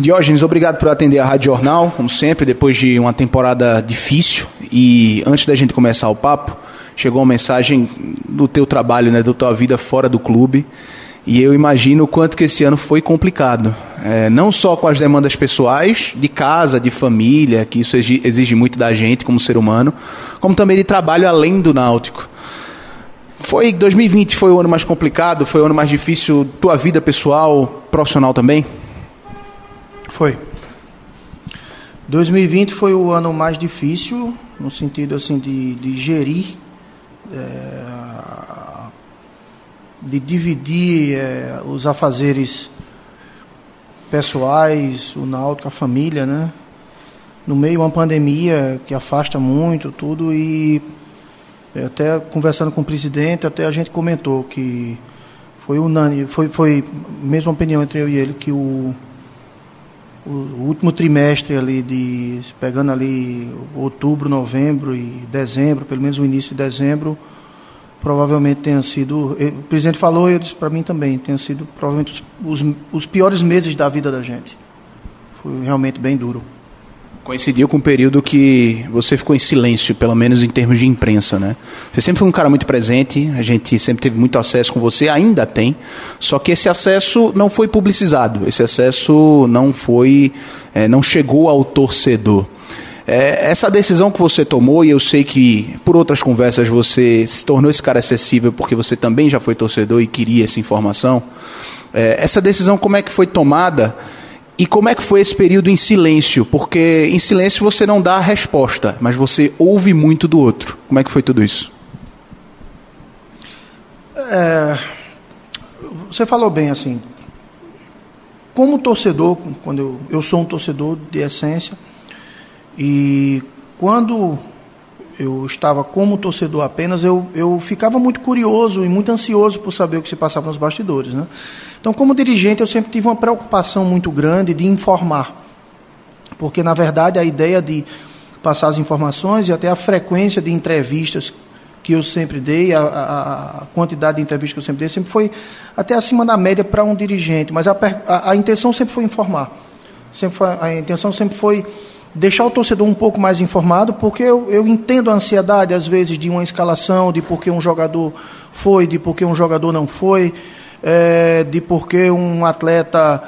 Diógenes, obrigado por atender a Rádio Jornal, como sempre, depois de uma temporada difícil. E antes da gente começar o papo, chegou uma mensagem do teu trabalho, né, da tua vida fora do clube. E eu imagino o quanto que esse ano foi complicado. É, não só com as demandas pessoais, de casa, de família, que isso exige muito da gente como ser humano, como também de trabalho além do náutico. Foi 2020 foi o ano mais complicado, foi o ano mais difícil, tua vida pessoal, profissional também? Foi. 2020 foi o ano mais difícil, no sentido assim de, de gerir, é, de dividir é, os afazeres pessoais, o náutico, a família, né? No meio uma pandemia que afasta muito tudo e até conversando com o presidente, até a gente comentou que foi unânime, foi, foi mesma opinião entre eu e ele que o o último trimestre ali de pegando ali outubro, novembro e dezembro, pelo menos o início de dezembro, provavelmente tenha sido, o presidente falou, eu disse para mim também, tenha sido provavelmente os, os piores meses da vida da gente. Foi realmente bem duro. Coincidiu com o período que você ficou em silêncio, pelo menos em termos de imprensa, né? Você sempre foi um cara muito presente, a gente sempre teve muito acesso com você, ainda tem, só que esse acesso não foi publicizado, esse acesso não foi, é, não chegou ao torcedor. É, essa decisão que você tomou, e eu sei que por outras conversas você se tornou esse cara acessível porque você também já foi torcedor e queria essa informação, é, essa decisão como é que foi tomada? E como é que foi esse período em silêncio? Porque em silêncio você não dá a resposta, mas você ouve muito do outro. Como é que foi tudo isso? É, você falou bem assim. Como torcedor, quando eu, eu sou um torcedor de essência, e quando eu estava como torcedor apenas, eu, eu ficava muito curioso e muito ansioso por saber o que se passava nos bastidores. Né? Então, como dirigente, eu sempre tive uma preocupação muito grande de informar, porque, na verdade, a ideia de passar as informações e até a frequência de entrevistas que eu sempre dei, a, a, a quantidade de entrevistas que eu sempre dei, sempre foi até acima da média para um dirigente, mas a, a, intenção sempre foi informar. Sempre foi, a intenção sempre foi deixar o torcedor um pouco mais informado, porque eu, eu entendo a ansiedade, às vezes, de uma escalação, de por que um jogador foi, de por que um jogador não foi é, de por que um atleta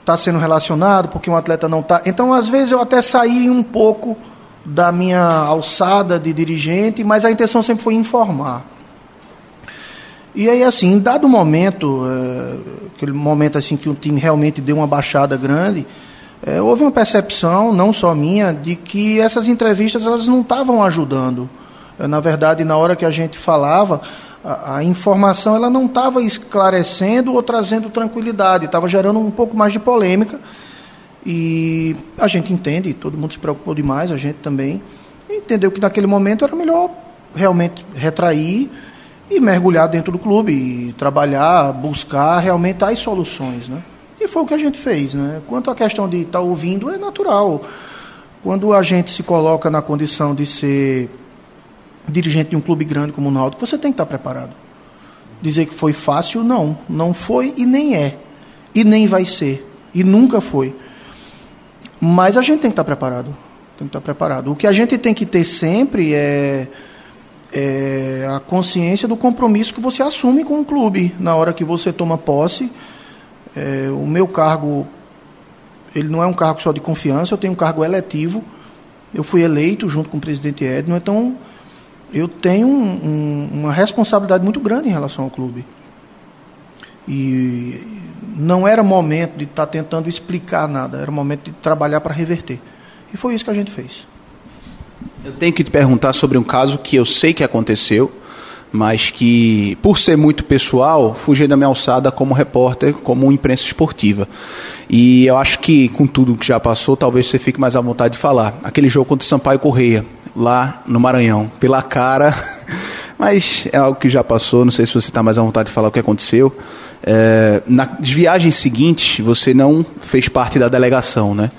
está sendo relacionado, porque um atleta não está. Então, às vezes, eu até saí um pouco da minha alçada de dirigente, mas a intenção sempre foi informar. E aí, assim, em dado momento, é, aquele momento assim que o time realmente deu uma baixada grande, é, houve uma percepção, não só minha, de que essas entrevistas elas não estavam ajudando. É, na verdade, na hora que a gente falava, a, a informação ela não estava esclarecendo ou trazendo tranquilidade, estava gerando um pouco mais de polêmica. E a gente entende, todo mundo se preocupou demais, a gente também, entendeu que naquele momento era melhor realmente retrair e mergulhar dentro do clube, e trabalhar, buscar realmente as soluções. Né? E foi o que a gente fez. Né? Quanto à questão de estar tá ouvindo, é natural. Quando a gente se coloca na condição de ser dirigente de um clube grande como o Náutico, você tem que estar preparado. Dizer que foi fácil, não. Não foi e nem é. E nem vai ser. E nunca foi. Mas a gente tem que estar preparado. Tem que estar preparado. O que a gente tem que ter sempre é, é a consciência do compromisso que você assume com o clube. Na hora que você toma posse, é, o meu cargo, ele não é um cargo só de confiança, eu tenho um cargo eletivo. Eu fui eleito junto com o presidente Edno, então eu tenho um, um, uma responsabilidade muito grande em relação ao clube. E não era momento de estar tá tentando explicar nada, era momento de trabalhar para reverter. E foi isso que a gente fez. Eu tenho que te perguntar sobre um caso que eu sei que aconteceu, mas que, por ser muito pessoal, fugi da minha alçada como repórter, como imprensa esportiva. E eu acho que, com tudo que já passou, talvez você fique mais à vontade de falar. Aquele jogo contra o Sampaio Correia, lá no Maranhão, pela cara, mas é algo que já passou, não sei se você está mais à vontade de falar o que aconteceu. É, nas viagens seguintes, você não fez parte da delegação, né?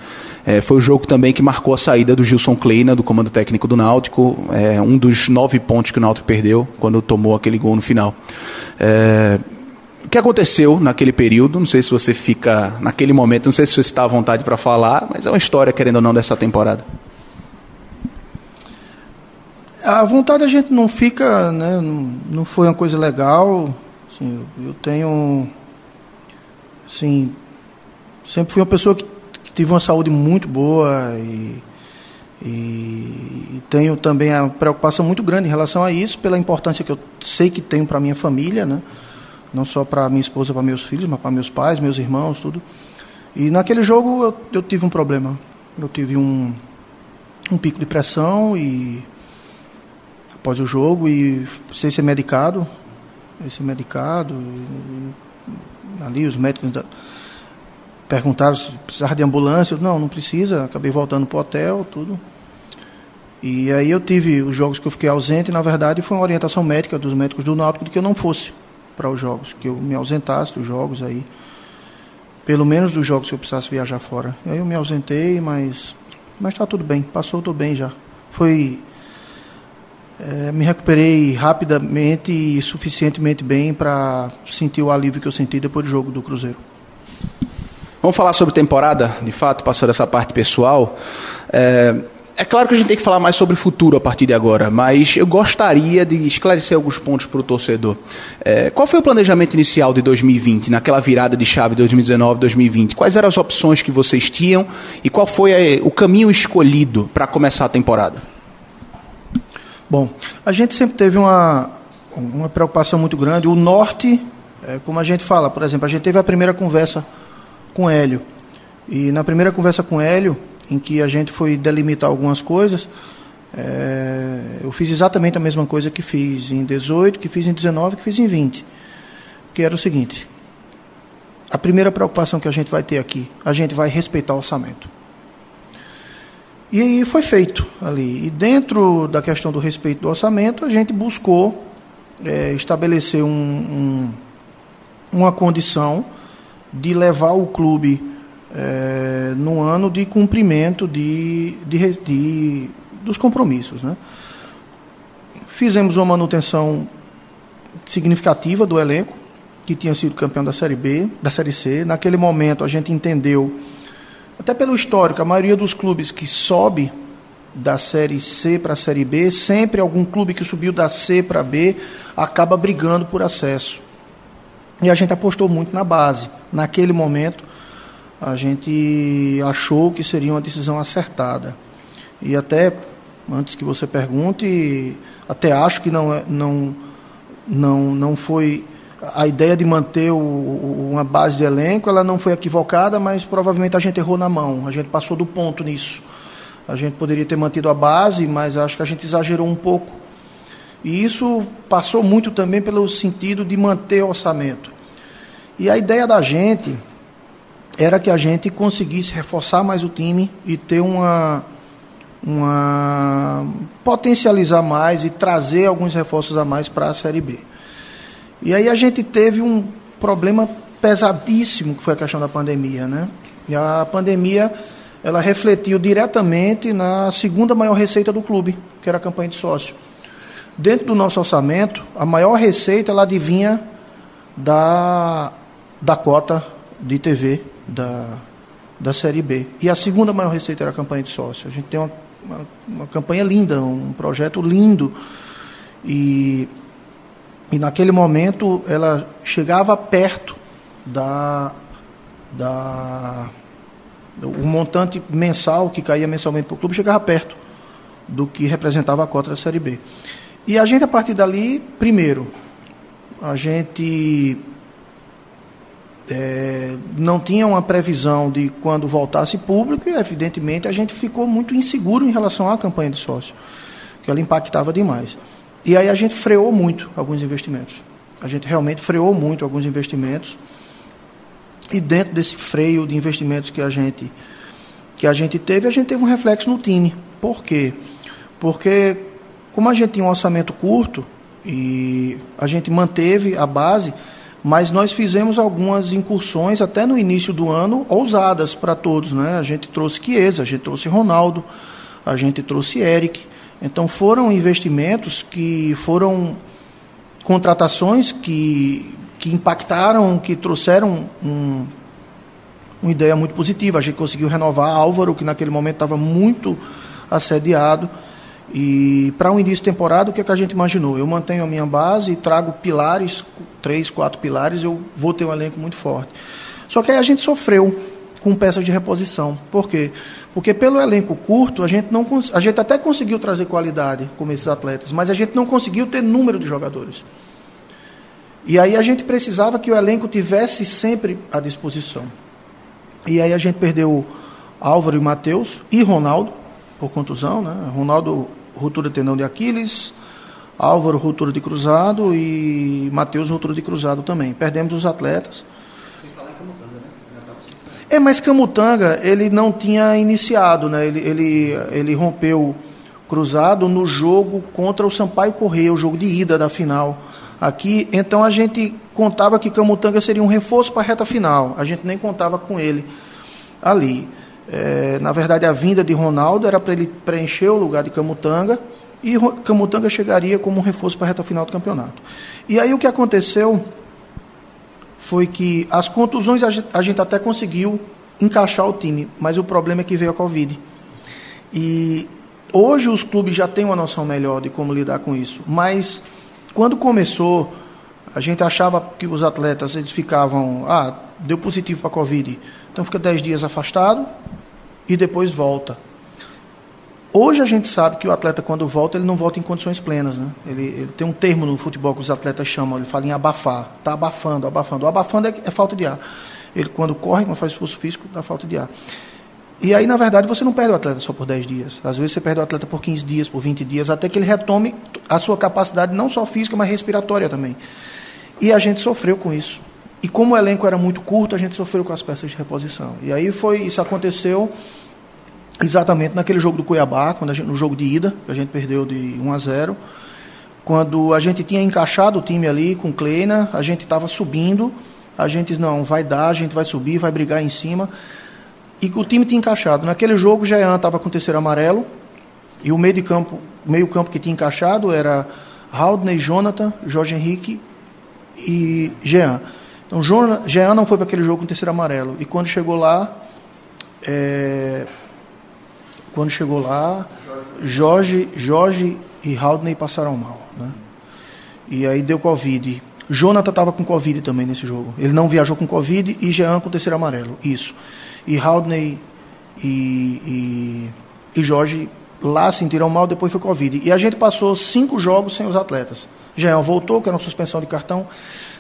É, foi o jogo também que marcou a saída do Gilson Kleina, do comando técnico do Náutico, é, um dos nove pontos que o Náutico perdeu quando tomou aquele gol no final. É, que aconteceu naquele período. Não sei se você fica naquele momento, não sei se você está à vontade para falar, mas é uma história, querendo ou não, dessa temporada. A vontade a gente não fica, né? Não, foi uma coisa legal. Assim, eu, eu tenho, assim, sempre fui uma pessoa que, que tive uma saúde muito boa e, e, e, tenho também a preocupação muito grande em relação a isso, pela importância que eu sei que tenho para minha família, né? Não só para minha esposa, para meus filhos, mas para meus pais, meus irmãos, tudo. E naquele jogo eu, eu tive um problema. Eu tive um, um pico de pressão e após o jogo e precisei ser medicado, ser medicado. E, ali os médicos perguntaram se precisava de ambulância. Eu, não, não precisa. Acabei voltando para o hotel, tudo. E aí eu tive os jogos que eu fiquei ausente. E, na verdade, foi uma orientação médica dos médicos do Náutico de que eu não fosse para os jogos, que eu me ausentasse dos jogos aí. Pelo menos dos jogos que eu precisasse viajar fora. E aí eu me ausentei, mas mas está tudo bem. Passou, estou bem já. Foi é, me recuperei rapidamente e suficientemente bem para sentir o alívio que eu senti depois do jogo do Cruzeiro. Vamos falar sobre temporada, de fato, passando essa parte pessoal. É, é, claro que a gente tem que falar mais sobre o futuro a partir de agora, mas eu gostaria de esclarecer alguns pontos para o torcedor. É, qual foi o planejamento inicial de 2020, naquela virada de chave 2019-2020? Quais eram as opções que vocês tinham e qual foi é, o caminho escolhido para começar a temporada? Bom, a gente sempre teve uma, uma preocupação muito grande. O norte, é, como a gente fala, por exemplo, a gente teve a primeira conversa com Hélio. E na primeira conversa com Hélio, em que a gente foi delimitar algumas coisas, é, eu fiz exatamente a mesma coisa que fiz em 18, que fiz em 19, que fiz em 20. Que era o seguinte: a primeira preocupação que a gente vai ter aqui, a gente vai respeitar o orçamento. E aí foi feito ali. E dentro da questão do respeito do orçamento, a gente buscou é, estabelecer um, um, uma condição de levar o clube é, no ano de cumprimento de, de, de, dos compromissos. Né? Fizemos uma manutenção significativa do elenco, que tinha sido campeão da Série B, da Série C. Naquele momento a gente entendeu até pelo histórico, a maioria dos clubes que sobe da Série C para a Série B, sempre algum clube que subiu da C para B acaba brigando por acesso. E a gente apostou muito na base. Naquele momento, a gente achou que seria uma decisão acertada. E até, antes que você pergunte, até acho que não, é, não, não, não foi a ideia de manter o, uma base de elenco, ela não foi equivocada, mas provavelmente a gente errou na mão, a gente passou do ponto nisso. A gente poderia ter mantido a base, mas acho que a gente exagerou um pouco. E isso passou muito também pelo sentido de manter o orçamento. E a ideia da gente era que a gente conseguisse reforçar mais o time e ter uma, uma potencializar mais e trazer alguns reforços a mais para a Série B. E aí a gente teve um problema pesadíssimo, que foi a questão da pandemia, né? E a pandemia, ela refletiu diretamente na segunda maior receita do clube, que era a campanha de sócio. Dentro do nosso orçamento, a maior receita, ela adivinha da, da cota de TV da, da Série B. E a segunda maior receita era a campanha de sócio. A gente tem uma, uma, uma campanha linda, um projeto lindo. E e naquele momento ela chegava perto da, da o montante mensal que caía mensalmente para o clube chegava perto do que representava a cota da Série B. E a gente, a partir dali, primeiro, a gente é, não tinha uma previsão de quando voltasse público e, evidentemente, a gente ficou muito inseguro em relação à campanha de sócio, que ela impactava demais. E aí a gente freou muito alguns investimentos. A gente realmente freou muito alguns investimentos. E dentro desse freio de investimentos que a gente que a gente teve, a gente teve um reflexo no time. Por quê? Porque como a gente tinha um orçamento curto e a gente manteve a base, mas nós fizemos algumas incursões até no início do ano ousadas para todos, né? A gente trouxe Chiesa, a gente trouxe Ronaldo, a gente trouxe Eric, então foram investimentos que foram contratações que, que impactaram, que trouxeram um, uma ideia muito positiva. A gente conseguiu renovar Álvaro, que naquele momento estava muito assediado. E para um início de temporada, o que, é que a gente imaginou? Eu mantenho a minha base e trago pilares, três, quatro pilares, eu vou ter um elenco muito forte. Só que aí a gente sofreu com peças de reposição. Por quê? Porque pelo elenco curto, a gente, não, a gente até conseguiu trazer qualidade como esses atletas, mas a gente não conseguiu ter número de jogadores. E aí a gente precisava que o elenco tivesse sempre à disposição. E aí a gente perdeu Álvaro e Matheus e Ronaldo por contusão, né? Ronaldo ruptura tendão de Aquiles, Álvaro ruptura de cruzado e Matheus ruptura de cruzado também. Perdemos os atletas. É, mas Camutanga ele não tinha iniciado, né? Ele, ele, ele rompeu cruzado no jogo contra o Sampaio Correia, o jogo de ida da final aqui. Então a gente contava que Camutanga seria um reforço para a reta final. A gente nem contava com ele ali. É, na verdade, a vinda de Ronaldo era para ele preencher o lugar de Camutanga e Camutanga chegaria como um reforço para a reta final do campeonato. E aí o que aconteceu foi que as contusões a gente, a gente até conseguiu encaixar o time, mas o problema é que veio a Covid. E hoje os clubes já têm uma noção melhor de como lidar com isso, mas quando começou, a gente achava que os atletas eles ficavam, ah, deu positivo para a Covid, então fica 10 dias afastado e depois volta. Hoje a gente sabe que o atleta, quando volta, ele não volta em condições plenas. Né? Ele, ele tem um termo no futebol que os atletas chamam, ele fala em abafar. Está abafando, abafando. O abafando é, é, falta de ar. Ele, quando corre, quando faz esforço físico, dá falta de ar. E aí, na verdade, você não perde o atleta só por 10 dias. Às vezes você perde o atleta por 15 dias, por 20 dias, até que ele retome a sua capacidade, não só física, mas respiratória também. E a gente sofreu com isso. E como o elenco era muito curto, a gente sofreu com as peças de reposição. E aí foi isso aconteceu exatamente naquele jogo do Cuiabá, quando gente, no jogo de ida, que a gente perdeu de 1 a 0. Quando a gente tinha encaixado o time ali com Kleina, a gente estava subindo, a gente não vai dar, a gente vai subir, vai brigar em cima. E o time tinha encaixado. Naquele jogo, o Jean estava com o terceiro amarelo. E o meio de campo, meio campo que tinha encaixado era Haldney, Jonathan, Jorge Henrique e Jean. Então, Jean não foi para aquele jogo com terceiro amarelo. E quando chegou lá, é, quando chegou lá, Jorge, Jorge e Haldney passaram mal. Né? E aí deu Covid. Jonathan estava com Covid também nesse jogo. Ele não viajou com Covid e Jean com terceiro amarelo. Isso e Haldney e, e, e Jorge lá sentiram mal, depois foi Covid. E a gente passou cinco jogos sem os atletas. Jean voltou, que era uma suspensão de cartão,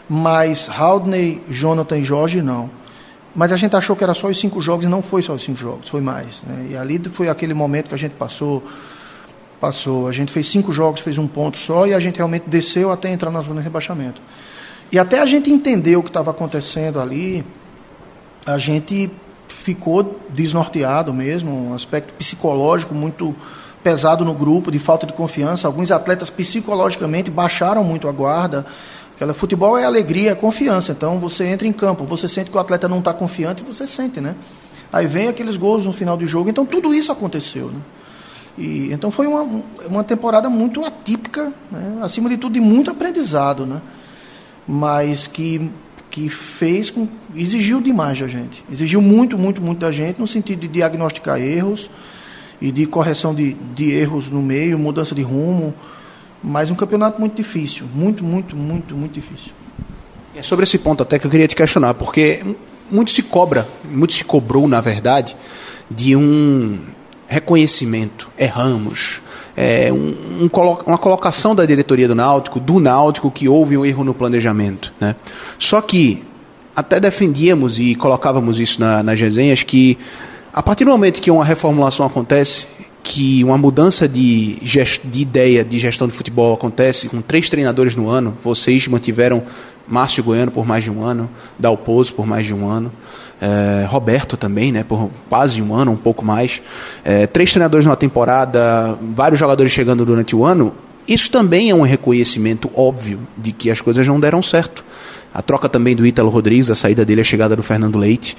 mas Haldney, Jonathan e Jorge não. Mas a gente achou que era só os cinco jogos e não foi só os cinco jogos, foi mais. Né? E ali foi aquele momento que a gente passou, passou. A gente fez cinco jogos, fez um ponto só e a gente realmente desceu até entrar na zona de rebaixamento. E até a gente entender o que estava acontecendo ali, a gente ficou desnorteado mesmo, um aspecto psicológico muito pesado no grupo, de falta de confiança. Alguns atletas psicologicamente baixaram muito a guarda. Aquela futebol é alegria, é confiança. Então você entra em campo, você sente que o atleta não está confiante, você sente, né? Aí vem aqueles gols no final do jogo. Então tudo isso aconteceu, né? E, então foi uma, uma temporada muito atípica, né? acima de tudo de muito aprendizado, né? Mas que que fez com, exigiu demais da gente. Exigiu muito, muito, muito da gente no sentido de diagnosticar erros e de correção de, de erros no meio, mudança de rumo. Mas um campeonato muito difícil, muito, muito, muito, muito difícil. É sobre esse ponto até que eu queria te questionar, porque muito se cobra, muito se cobrou, na verdade, de um reconhecimento. Erramos, é, um, um, uma colocação da diretoria do Náutico, do Náutico, que houve um erro no planejamento. Né? Só que até defendíamos e colocávamos isso na, nas resenhas que a partir do momento que uma reformulação acontece, que uma mudança de, de ideia de gestão de futebol acontece com três treinadores no ano, vocês mantiveram Márcio Goiano por mais de um ano, Dalpozo por mais de um ano, é, Roberto também, né, por quase um ano, um pouco mais. É, três treinadores numa temporada, vários jogadores chegando durante o ano. Isso também é um reconhecimento óbvio de que as coisas não deram certo. A troca também do Ítalo Rodrigues, a saída dele, a chegada do Fernando Leite.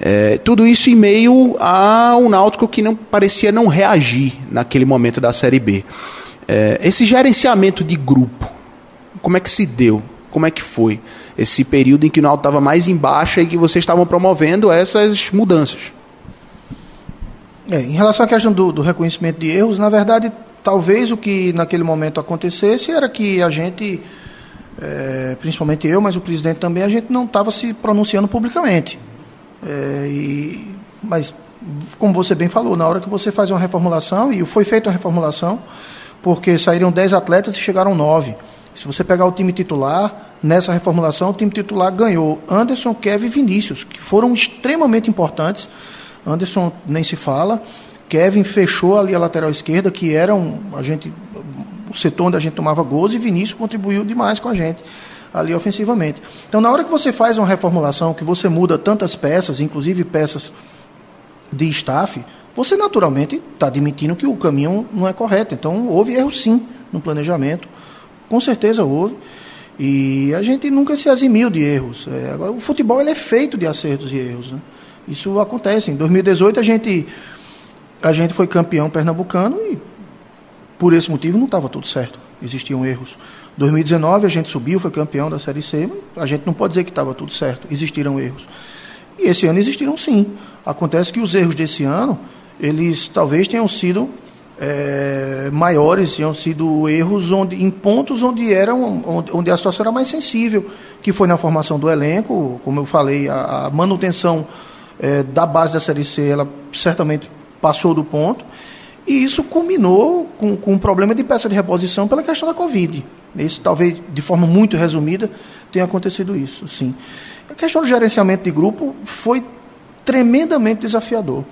É, tudo isso em meio a um Náutico que não parecia não reagir naquele momento da Série B. É, esse gerenciamento de grupo, como é que se deu? Como é que foi? esse período em que o Náutico estava mais em baixa e que vocês estavam promovendo essas mudanças. É, em relação à questão do, do, reconhecimento de erros, na verdade, talvez o que naquele momento acontecesse era que a gente, é, principalmente eu, mas o presidente também, a gente não estava se pronunciando publicamente. É, e, mas, como você bem falou, na hora que você faz uma reformulação, e foi feita uma reformulação, porque saíram 10 atletas e chegaram 9. Se você pegar o time titular, nessa reformulação, o time titular ganhou Anderson, Kevin e Vinícius, que foram extremamente importantes Anderson nem se fala. Kevin fechou ali a lateral esquerda, que era um, a gente, o setor onde a gente tomava gols, e Vinícius contribuiu demais com a gente ali ofensivamente. Então, na hora que você faz uma reformulação, que você muda tantas peças, inclusive peças de staff, você naturalmente está admitindo que o caminho não é correto. Então, houve erro sim no planejamento, com certeza houve. E a gente nunca se eximiu de erros. É, agora, o futebol ele é feito de acertos e erros. Né? Isso acontece. Em 2018 a gente, a gente foi campeão pernambucano e por esse motivo não estava tudo certo. Existiam erros. 2019 a gente subiu, foi campeão da Série C, a gente não pode dizer que estava tudo certo. Existiram erros. E esse ano existiram sim. Acontece que os erros desse ano, eles talvez tenham sido é, maiores, tenham sido erros onde, em pontos onde, eram, onde, onde, a situação era mais sensível, que foi na formação do elenco, como eu falei, a, a manutenção é, da base da Série C, ela certamente passou do ponto. E isso culminou com, com um problema de peça de reposição pela questão da Covid. Isso, talvez, de forma muito resumida, tenha acontecido isso, sim. A questão do gerenciamento de grupo foi tremendamente desafiador.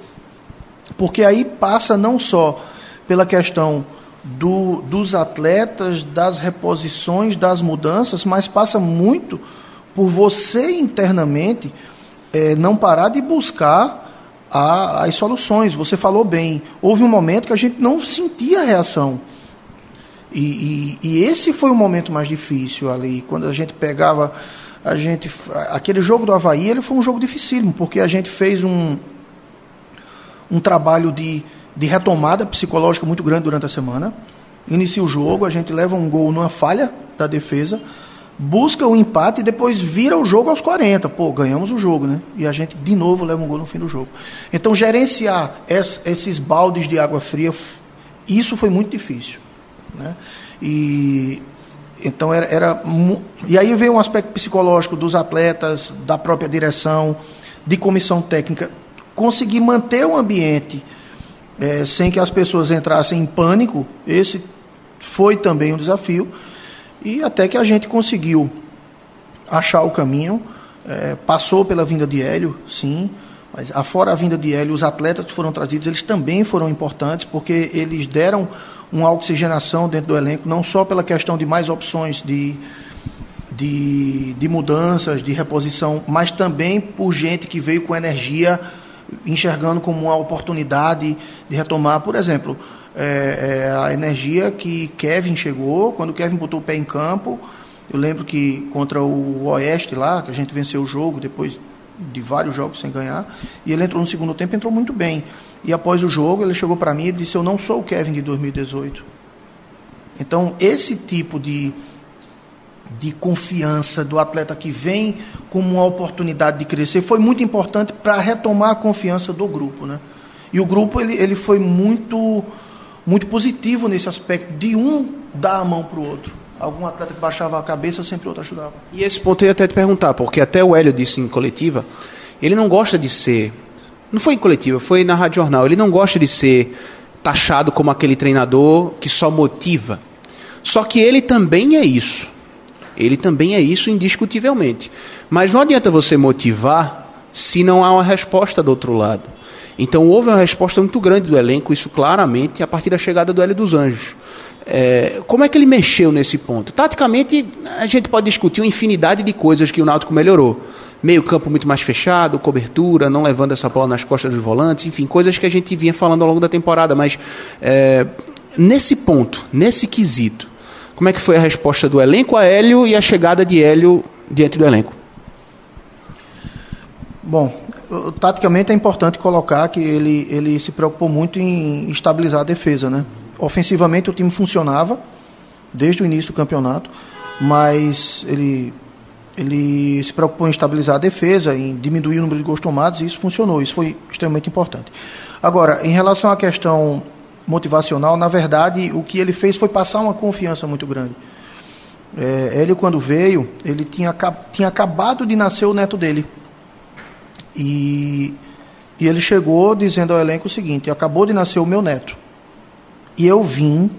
Porque aí passa não só pela questão do, dos atletas, das reposições, das mudanças, mas passa muito por você internamente é, não parar de buscar a, as soluções. Você falou bem, houve um momento que a gente não sentia reação. E, e, e, esse foi o momento mais difícil ali, quando a gente pegava, a gente, aquele jogo do Havaí, ele foi um jogo dificílimo, porque a gente fez um, um trabalho de, de retomada psicológica muito grande durante a semana. Inicia o jogo, a gente leva um gol numa falha da defesa, busca o empate e depois vira o jogo aos 40. Pô, ganhamos o jogo, né? E a gente de novo leva um gol no fim do jogo. Então, gerenciar esses baldes de água fria, isso foi muito difícil. Né? E então era, era e aí veio um aspecto psicológico dos atletas, da própria direção, de comissão técnica, conseguir manter o ambiente é, sem que as pessoas entrassem em pânico. Esse foi também um desafio. E até que a gente conseguiu achar o caminho, é, passou pela vinda de Hélio, sim, mas afora a vinda de Hélio, os atletas que foram trazidos, eles também foram importantes, porque eles deram uma oxigenação dentro do elenco, não só pela questão de mais opções de, de, de mudanças, de reposição, mas também por gente que veio com energia, enxergando como uma oportunidade de retomar, por exemplo, é, é, a energia que Kevin chegou, quando Kevin botou o pé em campo. Eu lembro que contra o Oeste lá, que a gente venceu o jogo depois de vários jogos sem ganhar, e ele entrou no segundo tempo, entrou muito bem. E após o jogo, ele chegou para mim e disse: Eu não sou o Kevin de 2018. Então, esse tipo de, de confiança do atleta que vem como uma oportunidade de crescer foi muito importante para retomar a confiança do grupo. Né? E o grupo ele, ele foi muito muito positivo nesse aspecto de um dar a mão para o outro. Algum atleta que baixava a cabeça, sempre outro ajudava. E esse ponto eu ia até te perguntar, porque até o Hélio disse em coletiva, ele não gosta de ser. Não foi em coletiva, foi na Rádio Jornal. Ele não gosta de ser taxado como aquele treinador que só motiva. Só que ele também é isso. Ele também é isso indiscutivelmente. Mas não adianta você motivar se não há uma resposta do outro lado. Então houve uma resposta muito grande do elenco, isso claramente, a partir da chegada do Hélio dos Anjos. É, como é que ele mexeu nesse ponto? Taticamente, a gente pode discutir uma infinidade de coisas que o Náutico melhorou. Meio campo muito mais fechado, cobertura, não levando essa bola nas costas dos volantes, enfim, coisas que a gente vinha falando ao longo da temporada. Mas é, nesse ponto, nesse quesito, como é que foi a resposta do elenco a Hélio e a chegada de Hélio diante do elenco? Bom, taticamente é importante colocar que ele, ele se preocupou muito em estabilizar a defesa, né? Ofensivamente o time funcionava desde o início do campeonato, mas ele ele se preocupou em estabilizar a defesa, em diminuir o número de gols tomados, e isso funcionou, isso foi extremamente importante. Agora, em relação à questão motivacional, na verdade, o que ele fez foi passar uma confiança muito grande. É, ele, quando veio, ele tinha, tinha acabado de nascer o neto dele. E, e ele chegou dizendo ao elenco o seguinte: acabou de nascer o meu neto. E eu vim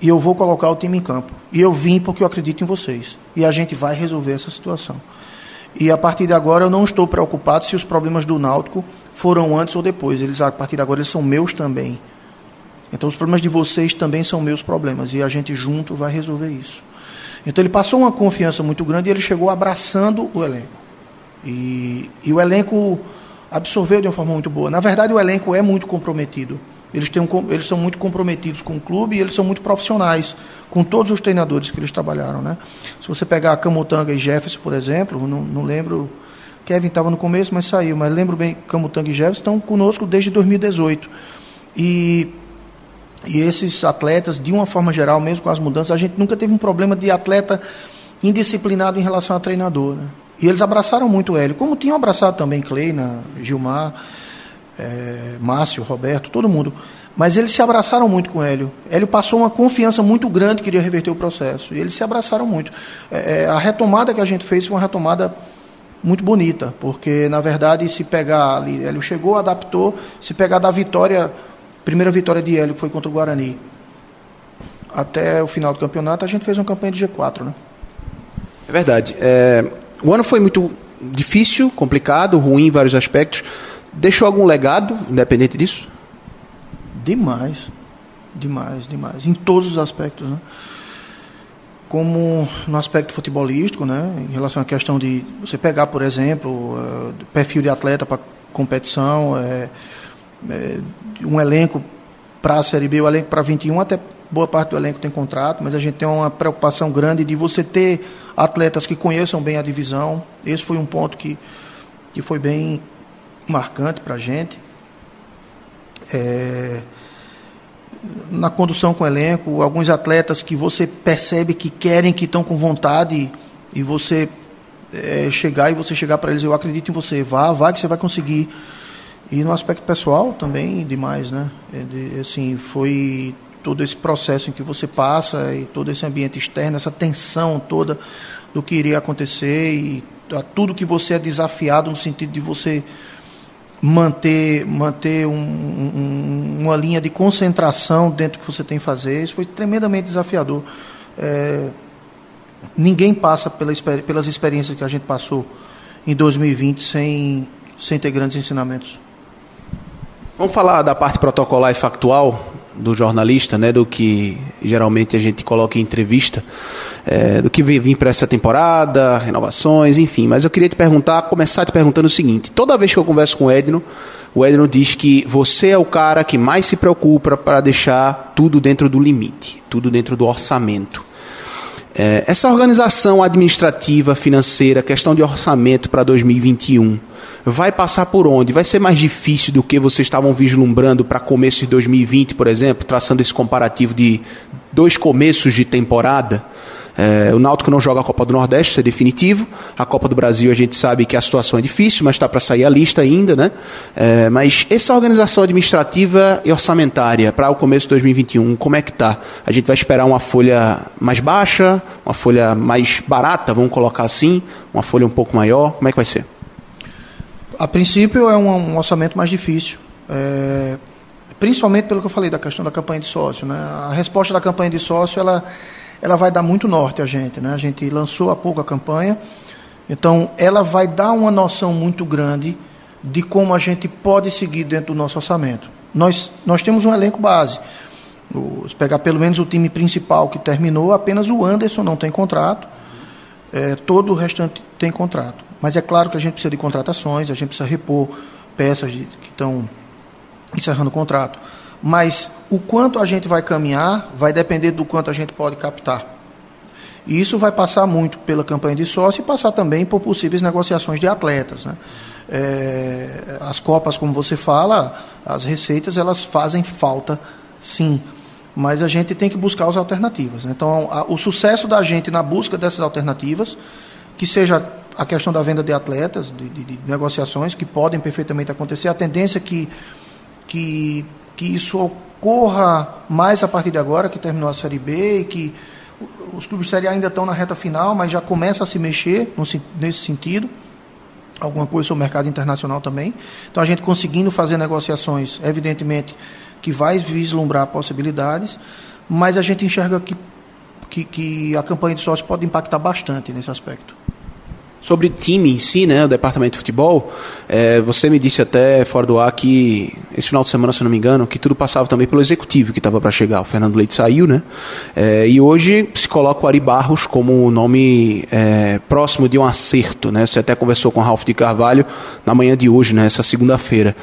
e eu vou colocar o time em campo. E eu vim porque eu acredito em vocês. E a gente vai resolver essa situação. E a partir de agora eu não estou preocupado se os problemas do Náutico foram antes ou depois. Eles a partir de agora eles são meus também. Então os problemas de vocês também são meus problemas e a gente junto vai resolver isso. Então ele passou uma confiança muito grande e ele chegou abraçando o elenco. E, e o elenco absorveu de uma forma muito boa. Na verdade o elenco é muito comprometido. Eles, têm um, eles são muito comprometidos com o clube e eles são muito profissionais com todos os treinadores que eles trabalharam. Né? Se você pegar Camutanga e Jefferson, por exemplo, não, não lembro. Kevin estava no começo, mas saiu. Mas lembro bem Camutanga e Jefferson estão conosco desde 2018. E, e esses atletas, de uma forma geral, mesmo com as mudanças, a gente nunca teve um problema de atleta indisciplinado em relação a treinador. Né? E eles abraçaram muito o Hélio, como tinham abraçado também Kleina, Gilmar é, Márcio, Roberto, todo mundo. Mas eles se abraçaram muito com o Hélio. Hélio passou uma confiança muito grande que queria reverter o processo. E eles se abraçaram muito. É, a retomada que a gente fez foi uma retomada muito bonita, porque, na verdade, se pegar ali, Hélio chegou, adaptou, se pegar da vitória, primeira vitória de Hélio, que foi contra o Guarani, até o final do campeonato, a gente fez uma campanha de G4, né? É verdade. É, o ano foi muito difícil, complicado, ruim em vários aspectos. Deixou algum legado, independente disso? Demais. Demais, demais. Em todos os aspectos, né? Como no aspecto futebolístico, né? Em relação à questão de você pegar, por exemplo, uh, perfil de atleta para competição, é, é, um elenco para a Série B, o elenco para 21, até boa parte do elenco tem contrato, mas a gente tem uma preocupação grande de você ter atletas que conheçam bem a divisão. Esse foi um ponto que, que foi bem marcante para a gente. É, na condução com o elenco, alguns atletas que você percebe que querem, que estão com vontade, e você é, chegar e você chegar para eles, eu acredito em você, vá, vá que você vai conseguir. E no aspecto pessoal também demais, né? É assim, foi todo esse processo em que você passa e todo esse ambiente externo, essa tensão toda do que iria acontecer e tudo que você é desafiado no sentido de você manter, manter um, um, uma linha de concentração dentro do que você tem que fazer. Isso foi tremendamente desafiador. É, ninguém passa pela, pelas experiências que a gente passou em 2020 sem, sem ter grandes ensinamentos. Vamos falar da parte protocolar e factual do jornalista, né, do que geralmente a gente coloca em entrevista, é, do que vem para essa temporada, renovações, enfim. Mas eu queria te perguntar, começar te perguntando o seguinte: toda vez que eu converso com o Edno, o Edno diz que você é o cara que mais se preocupa para deixar tudo dentro do limite, tudo dentro do orçamento. É, essa organização administrativa, financeira, questão de orçamento para 2021 vai passar por onde? Vai ser mais difícil do que vocês estavam vislumbrando para começo de 2020, por exemplo, traçando esse comparativo de dois começos de temporada? É, o Náutico não joga a Copa do Nordeste, isso é definitivo. A Copa do Brasil a gente sabe que a situação é difícil, mas está para sair a lista ainda, né? É, mas essa organização administrativa e orçamentária para o começo de 2021, como é que está? A gente vai esperar uma folha mais baixa, uma folha mais barata, vamos colocar assim, uma folha um pouco maior, como é que vai ser? A princípio é um, um orçamento mais difícil, é, principalmente pelo que eu falei da questão da campanha de sócio. Né? A resposta da campanha de sócio ela, ela vai dar muito norte a gente. Né? A gente lançou há pouco a campanha, então ela vai dar uma noção muito grande de como a gente pode seguir dentro do nosso orçamento. Nós, nós temos um elenco base. Se pegar pelo menos o time principal que terminou, apenas o Anderson não tem contrato, é, todo o restante tem contrato. Mas é claro que a gente precisa de contratações, a gente precisa repor peças de, que estão encerrando o contrato. Mas o quanto a gente vai caminhar vai depender do quanto a gente pode captar. E isso vai passar muito pela campanha de sócio e passar também por possíveis negociações de atletas. Né? É, as copas, como você fala, as receitas elas fazem falta, sim. Mas a gente tem que buscar as alternativas. Né? Então, a, o sucesso da gente na busca dessas alternativas que seja a questão da venda de atletas, de, de, de, negociações que podem perfeitamente acontecer. A tendência que, que, que isso ocorra mais a partir de agora, que terminou a Série B, e que os clubes Série A ainda estão na reta final, mas já começa a se mexer nesse sentido. Alguma coisa sobre o mercado internacional também. Então, a gente conseguindo fazer negociações, evidentemente, que vai vislumbrar possibilidades, mas a gente enxerga que, que, que a campanha de sócios pode impactar bastante nesse aspecto. Sobre time em si, né, o departamento de futebol, é, você me disse até fora do ar que esse final de semana, se não me engano, que tudo passava também pelo executivo que estava para chegar. O Fernando Leite saiu, né? É, e hoje se coloca o Ari Barros como o nome é, próximo de um acerto, né? Você até conversou com o Ralph de Carvalho na manhã de hoje, né? Essa segunda-feira.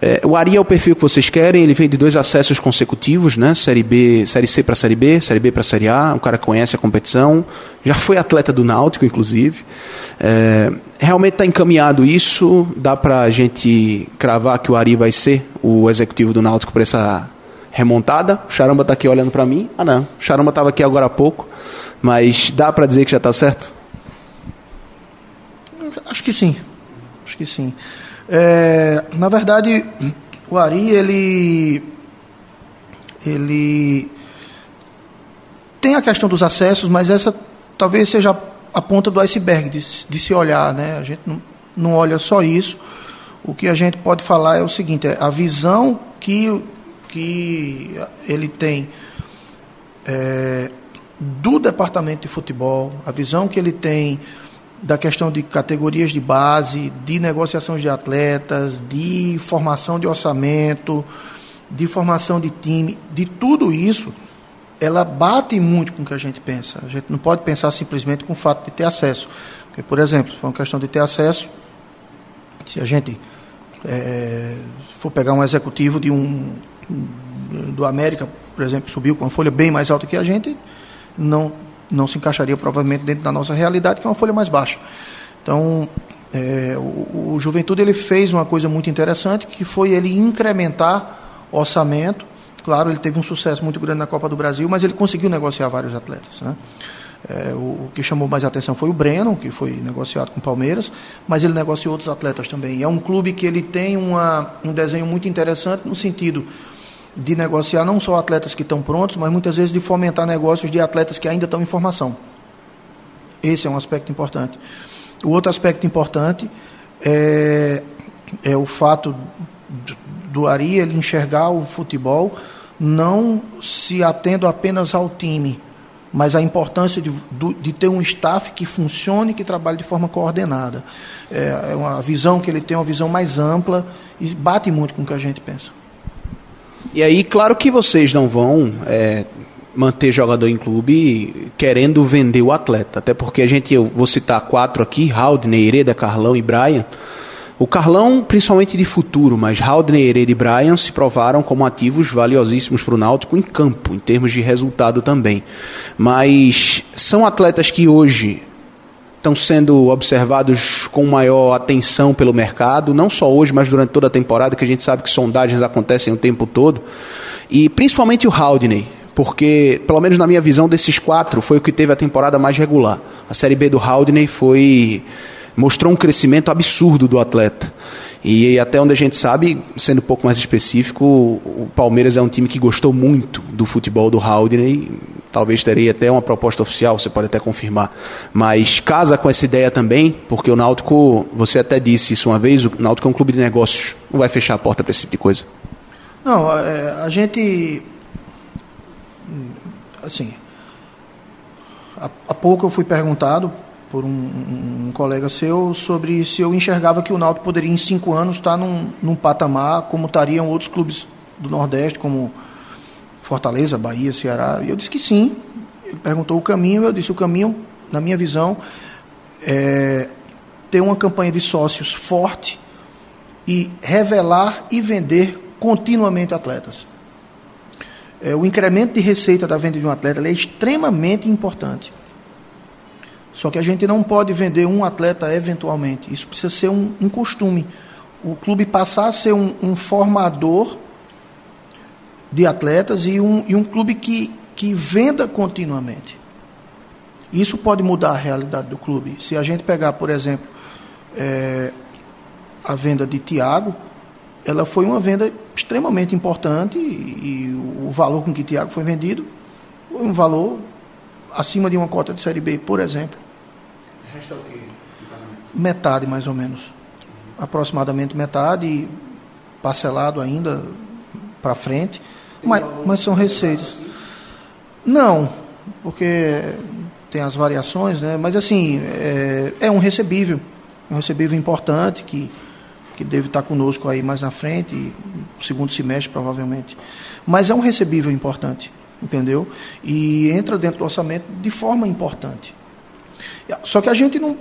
É, o Ari é o perfil que vocês querem, ele vem de dois acessos consecutivos, né? Série B, Série C para Série B, Série B para Série A, o cara conhece a competição, já foi atleta do Náutico, inclusive. É, realmente está encaminhado isso? Dá para a gente cravar que o Ari vai ser o executivo do Náutico para essa remontada? O Charamba está aqui olhando para mim. Ah, não. O Charamba estava aqui agora há pouco. Mas dá para dizer que já está certo? Acho que sim. Acho que sim. É, na verdade, o Ari, ele. Ele. Tem a questão dos acessos, mas essa talvez seja a ponta do iceberg de, de se olhar, né? A gente não, não olha só isso. O que a gente pode falar é o seguinte: é a visão que, que ele tem é, do departamento de futebol, a visão que ele tem da questão de categorias de base, de negociação de atletas, de formação de orçamento, de formação de time, de tudo isso ela bate muito com o que a gente pensa. A gente não pode pensar simplesmente com o fato de ter acesso. Porque, por exemplo, se for uma questão de ter acesso, se a gente é, for pegar um executivo de um do América, por exemplo, subiu com uma folha bem mais alta que a gente, não não se encaixaria provavelmente dentro da nossa realidade, que é uma folha mais baixa. Então, é, o, o Juventude ele fez uma coisa muito interessante, que foi ele incrementar orçamento Claro, ele teve um sucesso muito grande na Copa do Brasil, mas ele conseguiu negociar vários atletas. Né? É, o, o, que chamou mais atenção foi o Breno, que foi negociado com o Palmeiras, mas ele negociou outros atletas também. É um clube que ele tem uma, um desenho muito interessante no sentido de negociar não só atletas que estão prontos, mas muitas vezes de fomentar negócios de atletas que ainda estão em formação. Esse é um aspecto importante. O outro aspecto importante é, é o fato do Ari ele enxergar o futebol não se atendo apenas ao time, mas a importância de, de ter um staff que funcione, que trabalhe de forma coordenada. É, é uma visão que ele tem, uma visão mais ampla e bate muito com o que a gente pensa. E aí, claro que vocês não vão é, manter jogador em clube querendo vender o atleta, até porque a gente, eu vou citar quatro aqui, Haldner, Hereda, Carlão e Brian, o Carlão, principalmente de futuro, mas Haldner, Hereda e Brian se provaram como ativos valiosíssimos para o Náutico em campo, em termos de resultado também. Mas são atletas que hoje estão sendo observados com maior atenção pelo mercado, não só hoje, mas durante toda a temporada, que a gente sabe que sondagens acontecem o tempo todo. E principalmente o Haldner, porque, pelo menos na minha visão, desses quatro, foi o que teve a temporada mais regular. A Série B do Haldner foi mostrou um crescimento absurdo do atleta. E até onde a gente sabe, sendo um pouco mais específico, o Palmeiras é um time que gostou muito do futebol do Haldner. Talvez teria até uma proposta oficial, você pode até confirmar. Mas casa com essa ideia também, porque o Náutico, você até disse isso uma vez, o Náutico é um clube de negócios. Não vai fechar a porta para esse tipo de coisa. Não, é, a gente. Assim. Há pouco eu fui perguntado por um, um, colega seu sobre se eu enxergava que o Náutico poderia em cinco anos estar num, num patamar como estariam outros clubes do Nordeste, como Fortaleza, Bahia, Ceará. E eu disse que sim. Ele perguntou o caminho, eu disse o caminho, na minha visão, é ter uma campanha de sócios forte e revelar e vender continuamente atletas. É, o incremento de receita da venda de um atleta é extremamente importante. Só que a gente não pode vender um atleta eventualmente. Isso precisa ser um, um costume. O clube passar a ser um, um formador de atletas e um, e um clube que, que venda continuamente. Isso pode mudar a realidade do clube. Se a gente pegar, por exemplo, é, a venda de Tiago, ela foi uma venda extremamente importante e, e o valor com que Tiago foi vendido foi um valor acima de uma cota de Série B, por exemplo. Resta o quê? Metade, mais ou menos. Aproximadamente metade, parcelado ainda para frente. Mas, mas são receitas. Não, porque tem as variações, né? mas assim, é, é um recebível. Um recebível importante que que deve estar conosco aí mais na frente, segundo semestre provavelmente. Mas é um recebível importante, entendeu? E entra dentro do orçamento de forma importante. Só que a gente não,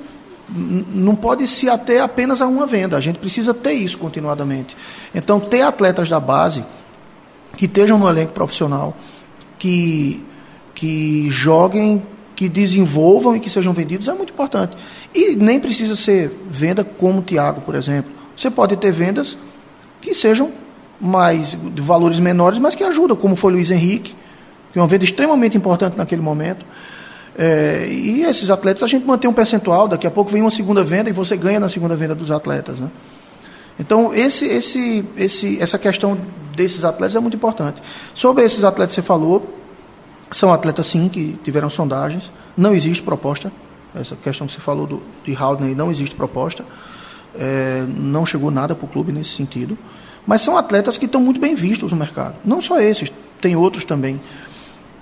não pode se ater apenas a uma venda, a gente precisa ter isso continuadamente. Então, ter atletas da base que estejam no elenco profissional, que, que joguem, que desenvolvam e que sejam vendidos é muito importante. E nem precisa ser venda como o Thiago, por exemplo. Você pode ter vendas que sejam mais de valores menores, mas que ajudam, como foi Luiz Henrique, que é uma venda extremamente importante naquele momento. É, e esses atletas, a gente mantém um percentual, daqui a pouco vem uma segunda venda e você ganha na segunda venda dos atletas. Né? Então, esse, esse, esse, essa questão desses atletas é muito importante. Sobre esses atletas que você falou, são atletas sim que tiveram sondagens, não existe proposta. Essa questão que você falou do, de Haldner, não existe proposta. É, não chegou nada para o clube nesse sentido. Mas são atletas que estão muito bem vistos no mercado. Não só esses, tem outros também.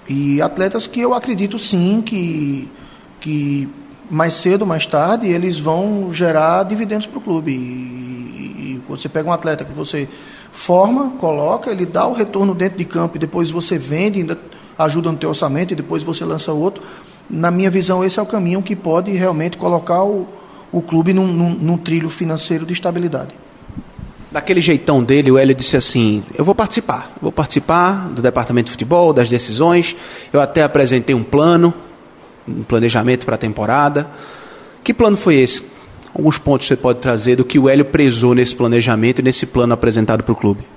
E atletas que eu acredito sim que, que mais cedo mais tarde eles vão gerar dividendos para o clube. E, e, você pega um atleta que você forma, coloca, ele dá o retorno dentro de campo e depois você vende, ainda ajuda no teu orçamento e depois você lança outro. Na minha visão, esse é o caminho que pode realmente colocar o, o clube num, num, num trilho financeiro de estabilidade. Daquele jeitão dele, o Hélio disse assim: Eu vou participar, vou participar do departamento de futebol, das decisões. Eu até apresentei um plano, um planejamento para a temporada. Que plano foi esse? Alguns pontos você pode trazer do que o Hélio prezou nesse planejamento e nesse plano apresentado para o clube.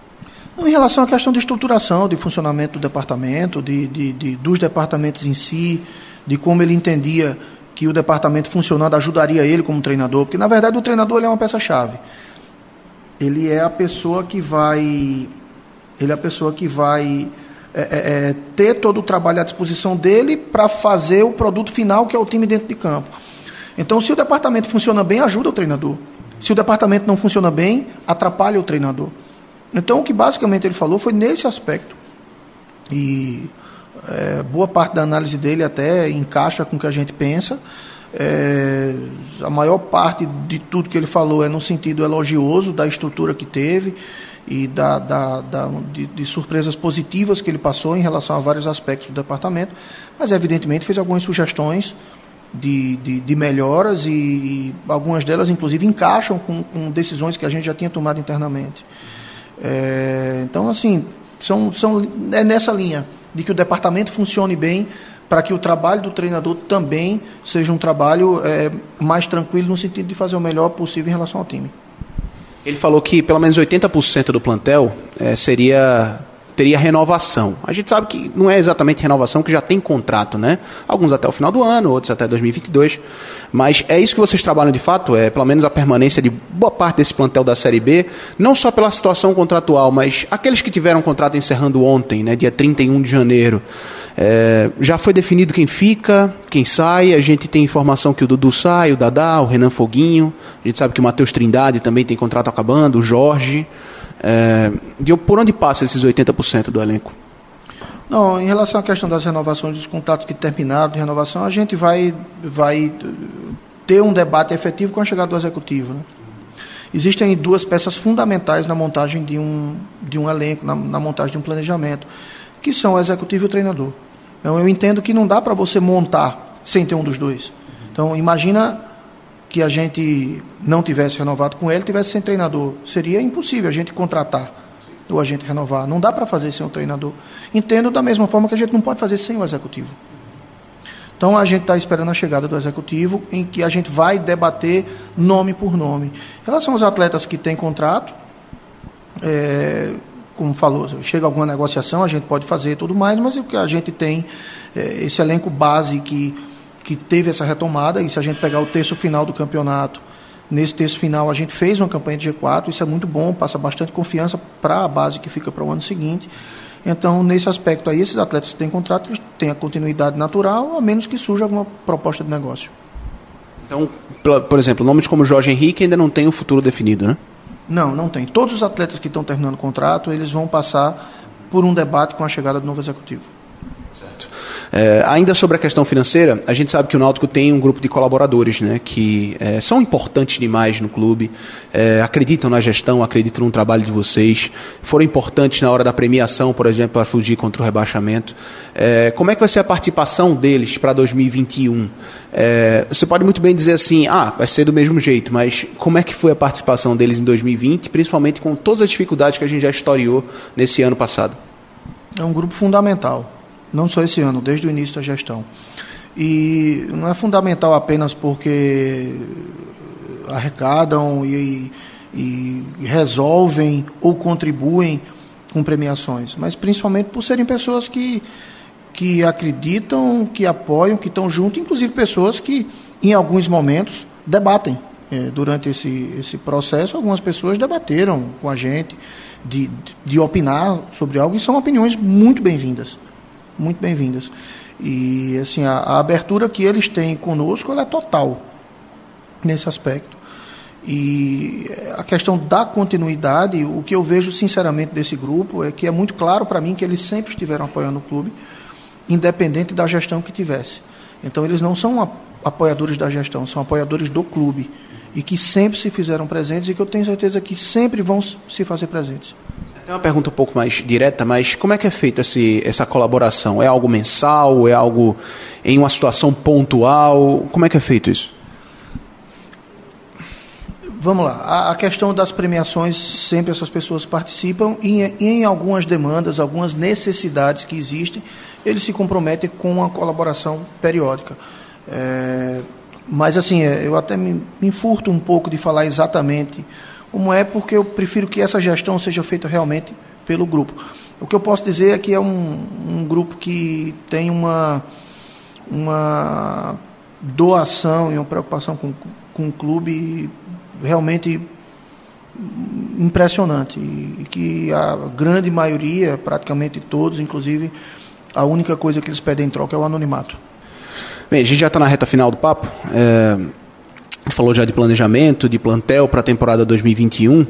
Em relação à questão de estruturação, de funcionamento do departamento, de, de, de, dos departamentos em si, de como ele entendia que o departamento funcionando ajudaria ele como treinador, porque na verdade o treinador é uma peça-chave. Ele é a pessoa que vai, ele é a pessoa que vai é, é, é ter todo o trabalho à disposição dele para fazer o produto final que é o time dentro de campo. Então, se o departamento funciona bem, ajuda o treinador. Se o departamento não funciona bem, atrapalha o treinador. Então, o que basicamente ele falou foi nesse aspecto. E é, boa parte da análise dele até encaixa com o que a gente pensa. É, a maior parte de tudo que ele falou é no sentido elogioso da estrutura que teve e da, da, da de, de, surpresas positivas que ele passou em relação a vários aspectos do departamento, mas evidentemente fez algumas sugestões de, de, de melhoras e, e, algumas delas inclusive encaixam com, com, decisões que a gente já tinha tomado internamente. É, então assim são, são é nessa linha de que o departamento funcione bem, para que o trabalho do treinador também seja um trabalho é, mais tranquilo, no sentido de fazer o melhor possível em relação ao time. Ele falou que pelo menos 80% do plantel é, seria teria renovação. A gente sabe que não é exatamente renovação, que já tem contrato, né? Alguns até o final do ano, outros até 2022. Mas é isso que vocês trabalham de fato, é pelo menos a permanência de boa parte desse plantel da Série B, não só pela situação contratual, mas aqueles que tiveram contrato encerrando ontem, né, dia 31 de janeiro. É, já foi definido quem fica, quem sai. A gente tem informação que o Dudu sai, o Dadá, o Renan Foguinho. A gente sabe que o Matheus Trindade também tem contrato acabando, o Jorge. É, de por onde passa esses 80% do elenco? Não, em relação à questão das renovações dos contratos que terminaram de renovação, a gente vai, vai ter um debate efetivo com a chegada do executivo. Né? Existem duas peças fundamentais na montagem de um, de um elenco, na, na montagem de um planejamento, que são o executivo e o treinador. Então, eu entendo que não dá para você montar sem ter um dos dois. Então, imagina que a gente não tivesse renovado com ele, tivesse sem treinador. Seria impossível a gente contratar o agente renovar. Não dá para fazer sem o treinador. Entendo da mesma forma que a gente não pode fazer sem o executivo. Então a gente está esperando a chegada do executivo, em que a gente vai debater nome por nome. Em relação aos atletas que têm contrato, é, como falou, chega alguma negociação, a gente pode fazer tudo mais, mas o que a gente tem, é, esse elenco base que que teve essa retomada, e se a gente pegar o terço final do campeonato, nesse terço final a gente fez uma campanha de G4, isso é muito bom, passa bastante confiança para a base que fica para o ano seguinte. Então, nesse aspecto aí, esses atletas que têm contrato, têm a continuidade natural, a menos que surja alguma proposta de negócio. Então, por exemplo, nomes como Jorge Henrique ainda não tem o futuro definido, né? Não, não tem. Todos os atletas que estão terminando o contrato, eles vão passar por um debate com a chegada do novo executivo. É, ainda sobre a questão financeira, a gente sabe que o Náutico tem um grupo de colaboradores né, que é, são importantes demais no clube, é, acreditam na gestão, acreditam no trabalho de vocês, foram importantes na hora da premiação, por exemplo, para fugir contra o rebaixamento. É, como é que vai ser a participação deles para 2021? É, você pode muito bem dizer assim, ah, vai ser do mesmo jeito, mas como é que foi a participação deles em 2020, principalmente com todas as dificuldades que a gente já historiou nesse ano passado? É um grupo fundamental não só esse ano, desde o início da gestão. E não é fundamental apenas porque arrecadam e, e resolvem ou contribuem com premiações, mas principalmente por serem pessoas que, que acreditam, que apoiam, que estão junto, inclusive pessoas que, em alguns momentos, debatem. É, durante esse, esse processo, algumas pessoas debateram com a gente de, de opinar sobre algo e são opiniões muito bem-vindas muito bem-vindas. E assim, a, a, abertura que eles têm conosco é total nesse aspecto. E a questão da continuidade, o que eu vejo sinceramente desse grupo é que é muito claro para mim que eles sempre estiveram apoiando o clube, independente da gestão que tivesse. Então eles não são apoiadores da gestão, são apoiadores do clube e que sempre se fizeram presentes e que eu tenho certeza que sempre vão se fazer presentes. Tem uma pergunta um pouco mais direta, mas como é que é feita essa colaboração? É algo mensal? É algo em uma situação pontual? Como é que é feito isso? Vamos lá. A, questão das premiações, sempre essas pessoas participam e, em algumas demandas, algumas necessidades que existem, eles se comprometem com uma colaboração periódica. É, mas, assim, é, eu até me, me um pouco de falar exatamente como é, porque eu prefiro que essa gestão seja feita realmente pelo grupo. O que eu posso dizer é que é um, um grupo que tem uma, uma doação e uma preocupação com, com o clube realmente impressionante e que a grande maioria, praticamente todos, inclusive, a única coisa que eles pedem em troca é o anonimato. Bem, a gente já está na reta final do papo. É, falou já de planejamento, de plantel para a temporada 2021. Uh,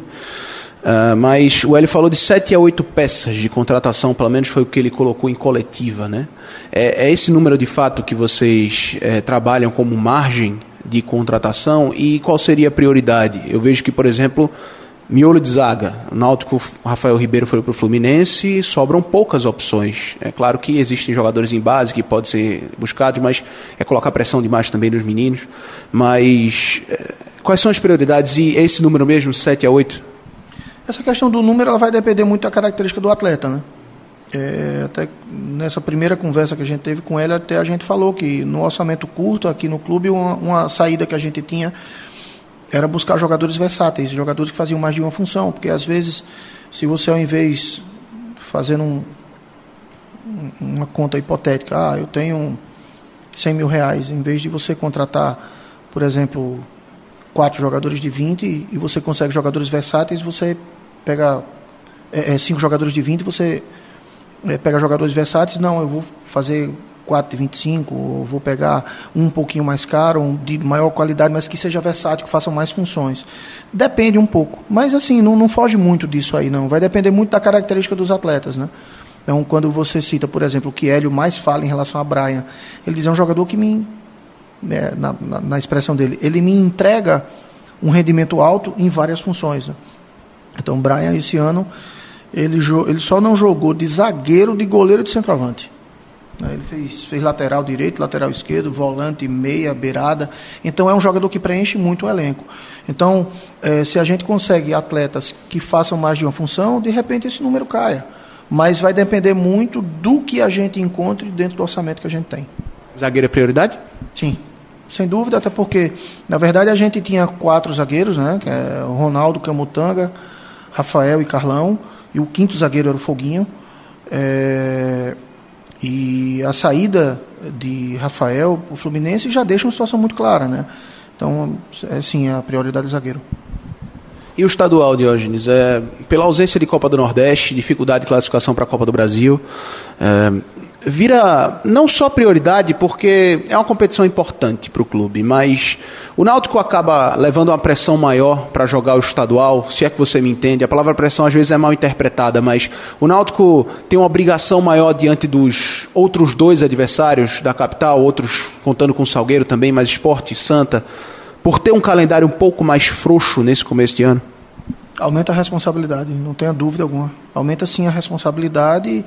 ah, mas o Hélio falou de 7 a 8 peças de contratação, pelo menos foi o que ele colocou em coletiva. Né? É, é esse número de fato que vocês é, trabalham como margem de contratação e qual seria a prioridade? Eu vejo que, por exemplo, Miolo de zaga. O Náutico, Rafael Ribeiro foi para o Fluminense, sobram poucas opções. É claro que existem jogadores em base que podem ser buscados, mas é colocar pressão demais também nos meninos. Mas é, quais são as prioridades e esse número mesmo, 7 a 8? Essa questão do número ela vai depender muito da característica do atleta, né? É, até nessa primeira conversa que a gente teve com ele, até a gente falou que no orçamento curto aqui no clube, uma, uma saída que a gente tinha era buscar jogadores versáteis, jogadores que faziam mais de uma função, porque às vezes, se você ao invés fazendo um, uma conta hipotética, ah, eu tenho 100 mil reais, em vez de você contratar, por exemplo, quatro jogadores de 20 e você consegue jogadores versáteis, você pega é, é, cinco jogadores de 20, você é, pega jogadores versáteis, não, eu vou fazer 4 de 25, ou vou pegar um pouquinho mais caro, um de maior qualidade, mas que seja versátil, que faça mais funções. Depende um pouco. Mas assim, não, não foge muito disso aí, não. Vai depender muito da característica dos atletas, né? Então, quando você cita, por exemplo, o que Hélio mais fala em relação a Brian, ele diz é um jogador que me. É, na, na, na, expressão dele, ele me entrega um rendimento alto em várias funções. Né? Então, Brian, esse ano, ele, ele só não jogou de zagueiro, de goleiro e de centroavante. Né? Ele fez, fez lateral direito, lateral esquerdo, volante, meia, beirada. Então é um jogador que preenche muito o elenco. Então, é, se a gente consegue atletas que façam mais de uma função, de repente esse número caia. Mas vai depender muito do que a gente encontre dentro do orçamento que a gente tem. Zagueiro é prioridade? Sim, sem dúvida, até porque, na verdade, a gente tinha quatro zagueiros, né? Que é Ronaldo, Camutanga, Rafael e Carlão. E o quinto zagueiro era o Foguinho. É, e a saída de Rafael, o Fluminense já deixa uma situação muito clara, né? Então, é sim, a prioridade é zagueiro. E o estadual, Diógenes? É, pela ausência de Copa do Nordeste, dificuldade de classificação para a Copa do Brasil, é, vira não só prioridade, porque é uma competição importante para o clube, mas o Náutico acaba levando uma pressão maior para jogar o estadual, se é que você me entende. A palavra pressão às vezes é mal interpretada, mas o Náutico tem uma obrigação maior diante dos outros dois adversários da capital, outros contando com o Salgueiro também, mas Esporte e Santa, por ter um calendário um pouco mais frouxo nesse começo de ano. Aumenta a responsabilidade, não tenha dúvida alguma. Aumenta sim a responsabilidade e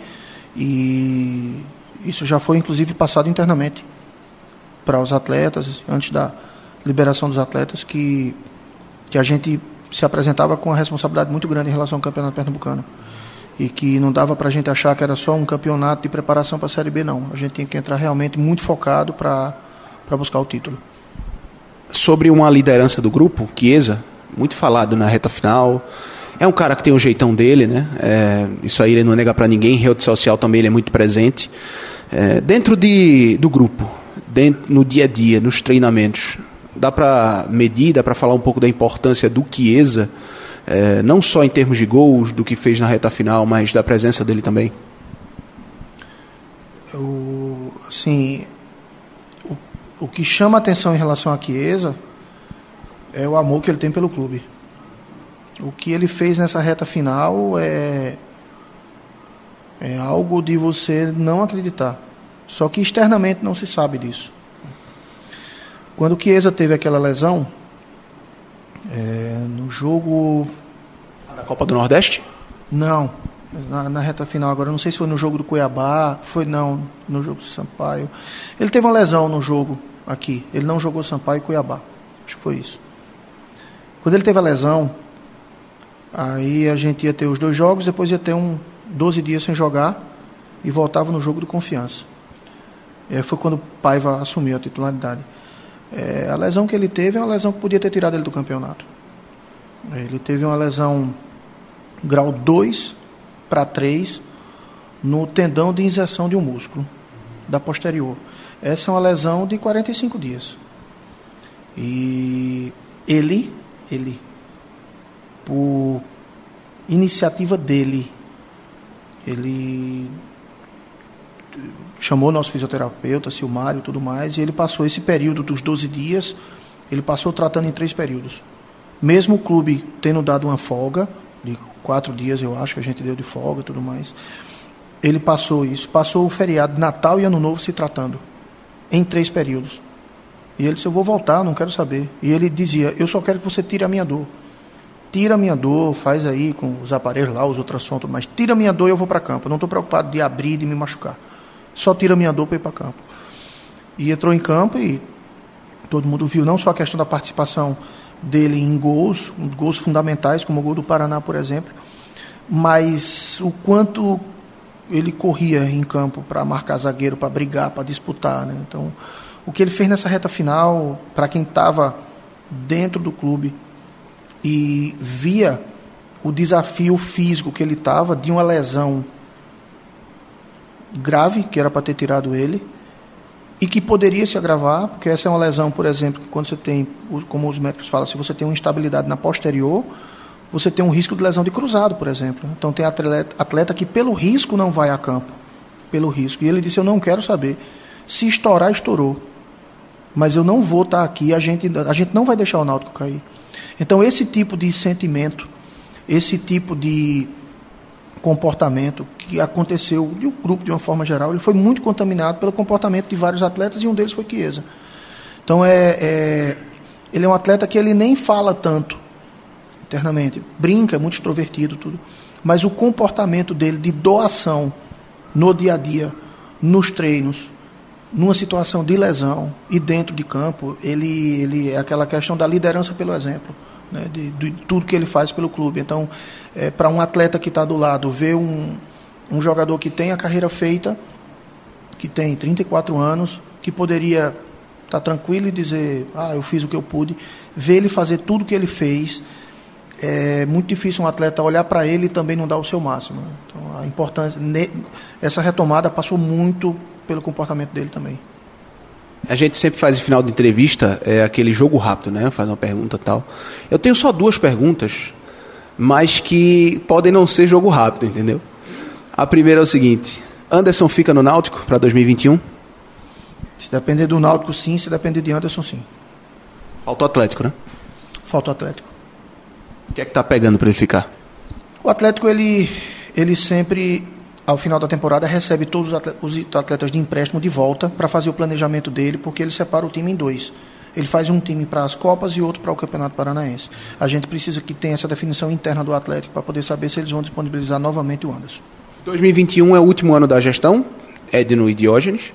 isso já foi inclusive passado internamente para os atletas, antes da liberação dos atletas, que, que a gente se apresentava com uma responsabilidade muito grande em relação ao campeonato pernambucano. E que não dava para a gente achar que era só um campeonato de preparação para a Série B, não. A gente tinha que entrar realmente muito focado para buscar o título. Sobre uma liderança do grupo, Chiesa, muito falado na reta final. É um cara que tem o um jeitão dele, né? É, isso aí ele não nega para ninguém. Rede social também ele é muito presente. É, dentro de, do grupo, dentro, no dia a dia, nos treinamentos, dá para medir, dá para falar um pouco da importância do Chiesa, é, não só em termos de gols, do que fez na reta final, mas da presença dele também? O, assim, o, o que chama atenção em relação a Chiesa é o amor que ele tem pelo clube. O que ele fez nessa reta final é, é algo de você não acreditar. Só que externamente não se sabe disso. Quando o Chiesa teve aquela lesão, é, no jogo. Da Copa do Nordeste? Não, na, na, reta final agora. Não sei se foi no jogo do Cuiabá, foi não, no jogo do Sampaio. Ele teve uma lesão no jogo aqui. Ele não jogou Sampaio e Cuiabá. Acho que foi isso. Quando ele teve a lesão, aí a gente ia ter os dois jogos, depois ia ter um 12 dias sem jogar e voltava no jogo do confiança. Aí foi quando o Paiva assumiu a titularidade. É, a lesão que ele teve é uma lesão que podia ter tirado ele do campeonato. Ele teve uma lesão grau 2 para 3 no tendão de inserção de um músculo da posterior. Essa é uma lesão de 45 dias. E ele ele, por iniciativa dele, ele chamou nosso fisioterapeuta, Silmário e tudo mais, e ele passou esse período dos 12 dias, ele passou tratando em três períodos. Mesmo o clube tendo dado uma folga, de quatro dias eu acho que a gente deu de folga e tudo mais, ele passou isso, passou o feriado de Natal e Ano Novo se tratando, em três períodos. E ele disse: Eu vou voltar, não quero saber. E ele dizia: Eu só quero que você tire a minha dor. Tira a minha dor, faz aí com os aparelhos lá, os ultrassons, mas tira a minha dor e eu vou para campo. Não estou preocupado de abrir, de me machucar. Só tira a minha dor para ir para campo. E entrou em campo e todo mundo viu não só a questão da participação dele em gols, gols fundamentais, como o gol do Paraná, por exemplo, mas o quanto ele corria em campo para marcar zagueiro, para brigar, para disputar. Né? Então, o que ele fez nessa reta final, para quem estava dentro do clube e via o desafio físico que ele estava de uma lesão grave, que era para ter tirado ele, e que poderia se agravar, porque essa é uma lesão, por exemplo, que quando você tem, como os médicos falam, se você tem uma instabilidade na posterior, você tem um risco de lesão de cruzado, por exemplo. Então tem atleta, atleta que pelo risco não vai a campo, pelo risco. E ele disse: Eu não quero saber. Se estourar, estourou mas eu não vou estar aqui, a gente, a gente não vai deixar o Náutico cair. Então, esse tipo de sentimento, esse tipo de comportamento que aconteceu, e o grupo de uma forma geral, ele foi muito contaminado pelo comportamento de vários atletas e um deles foi Chiesa. Então, é, é, ele é um atleta que ele nem fala tanto internamente, brinca, é muito extrovertido, tudo, mas o comportamento dele de doação no dia a dia, nos treinos, numa situação de lesão e dentro de campo, ele, ele é aquela questão da liderança pelo exemplo, né, de, de tudo que ele faz pelo clube. Então, é, para um atleta que está do lado, ver um, um jogador que tem a carreira feita, que tem 34 anos, que poderia estar tá tranquilo e dizer, ah, eu fiz o que eu pude, ver ele fazer tudo o que ele fez, é muito difícil um atleta olhar para ele e também não dar o seu máximo. Então, a importância, essa retomada passou muito pelo comportamento dele também. A gente sempre faz em final de entrevista é, aquele jogo rápido, né? Faz uma pergunta tal. Eu tenho só duas perguntas, mas que podem não ser jogo rápido, entendeu? A primeira é o seguinte: Anderson fica no Náutico para 2021? Se depender do Náutico, sim. Se depender de Anderson, sim. Falta o Atlético, né? Falta o Atlético. O que é que tá pegando para ele ficar? O Atlético, ele, ele sempre, ao final da temporada, recebe todos os atletas de empréstimo de volta para fazer o planejamento dele, porque ele separa o time em dois. Ele faz um time para as Copas e outro para o Campeonato Paranaense. A gente precisa que tenha essa definição interna do Atlético para poder saber se eles vão disponibilizar novamente o Anderson. 2021 é o último ano da gestão, Edno e Diógenes.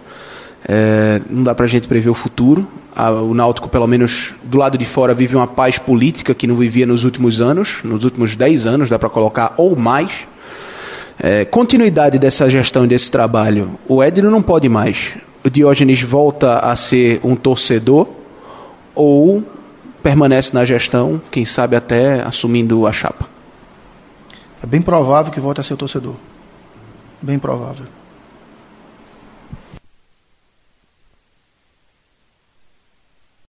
É, não dá para a gente prever o futuro. o Náutico, pelo menos do lado de fora, vive uma paz política que não vivia nos últimos anos, nos últimos 10 anos, dá para colocar, ou mais. É, continuidade dessa gestão e desse trabalho. O Edno não pode mais. O Diógenes volta a ser um torcedor ou permanece na gestão, quem sabe até assumindo a chapa? É bem provável que volte a ser torcedor. Bem provável.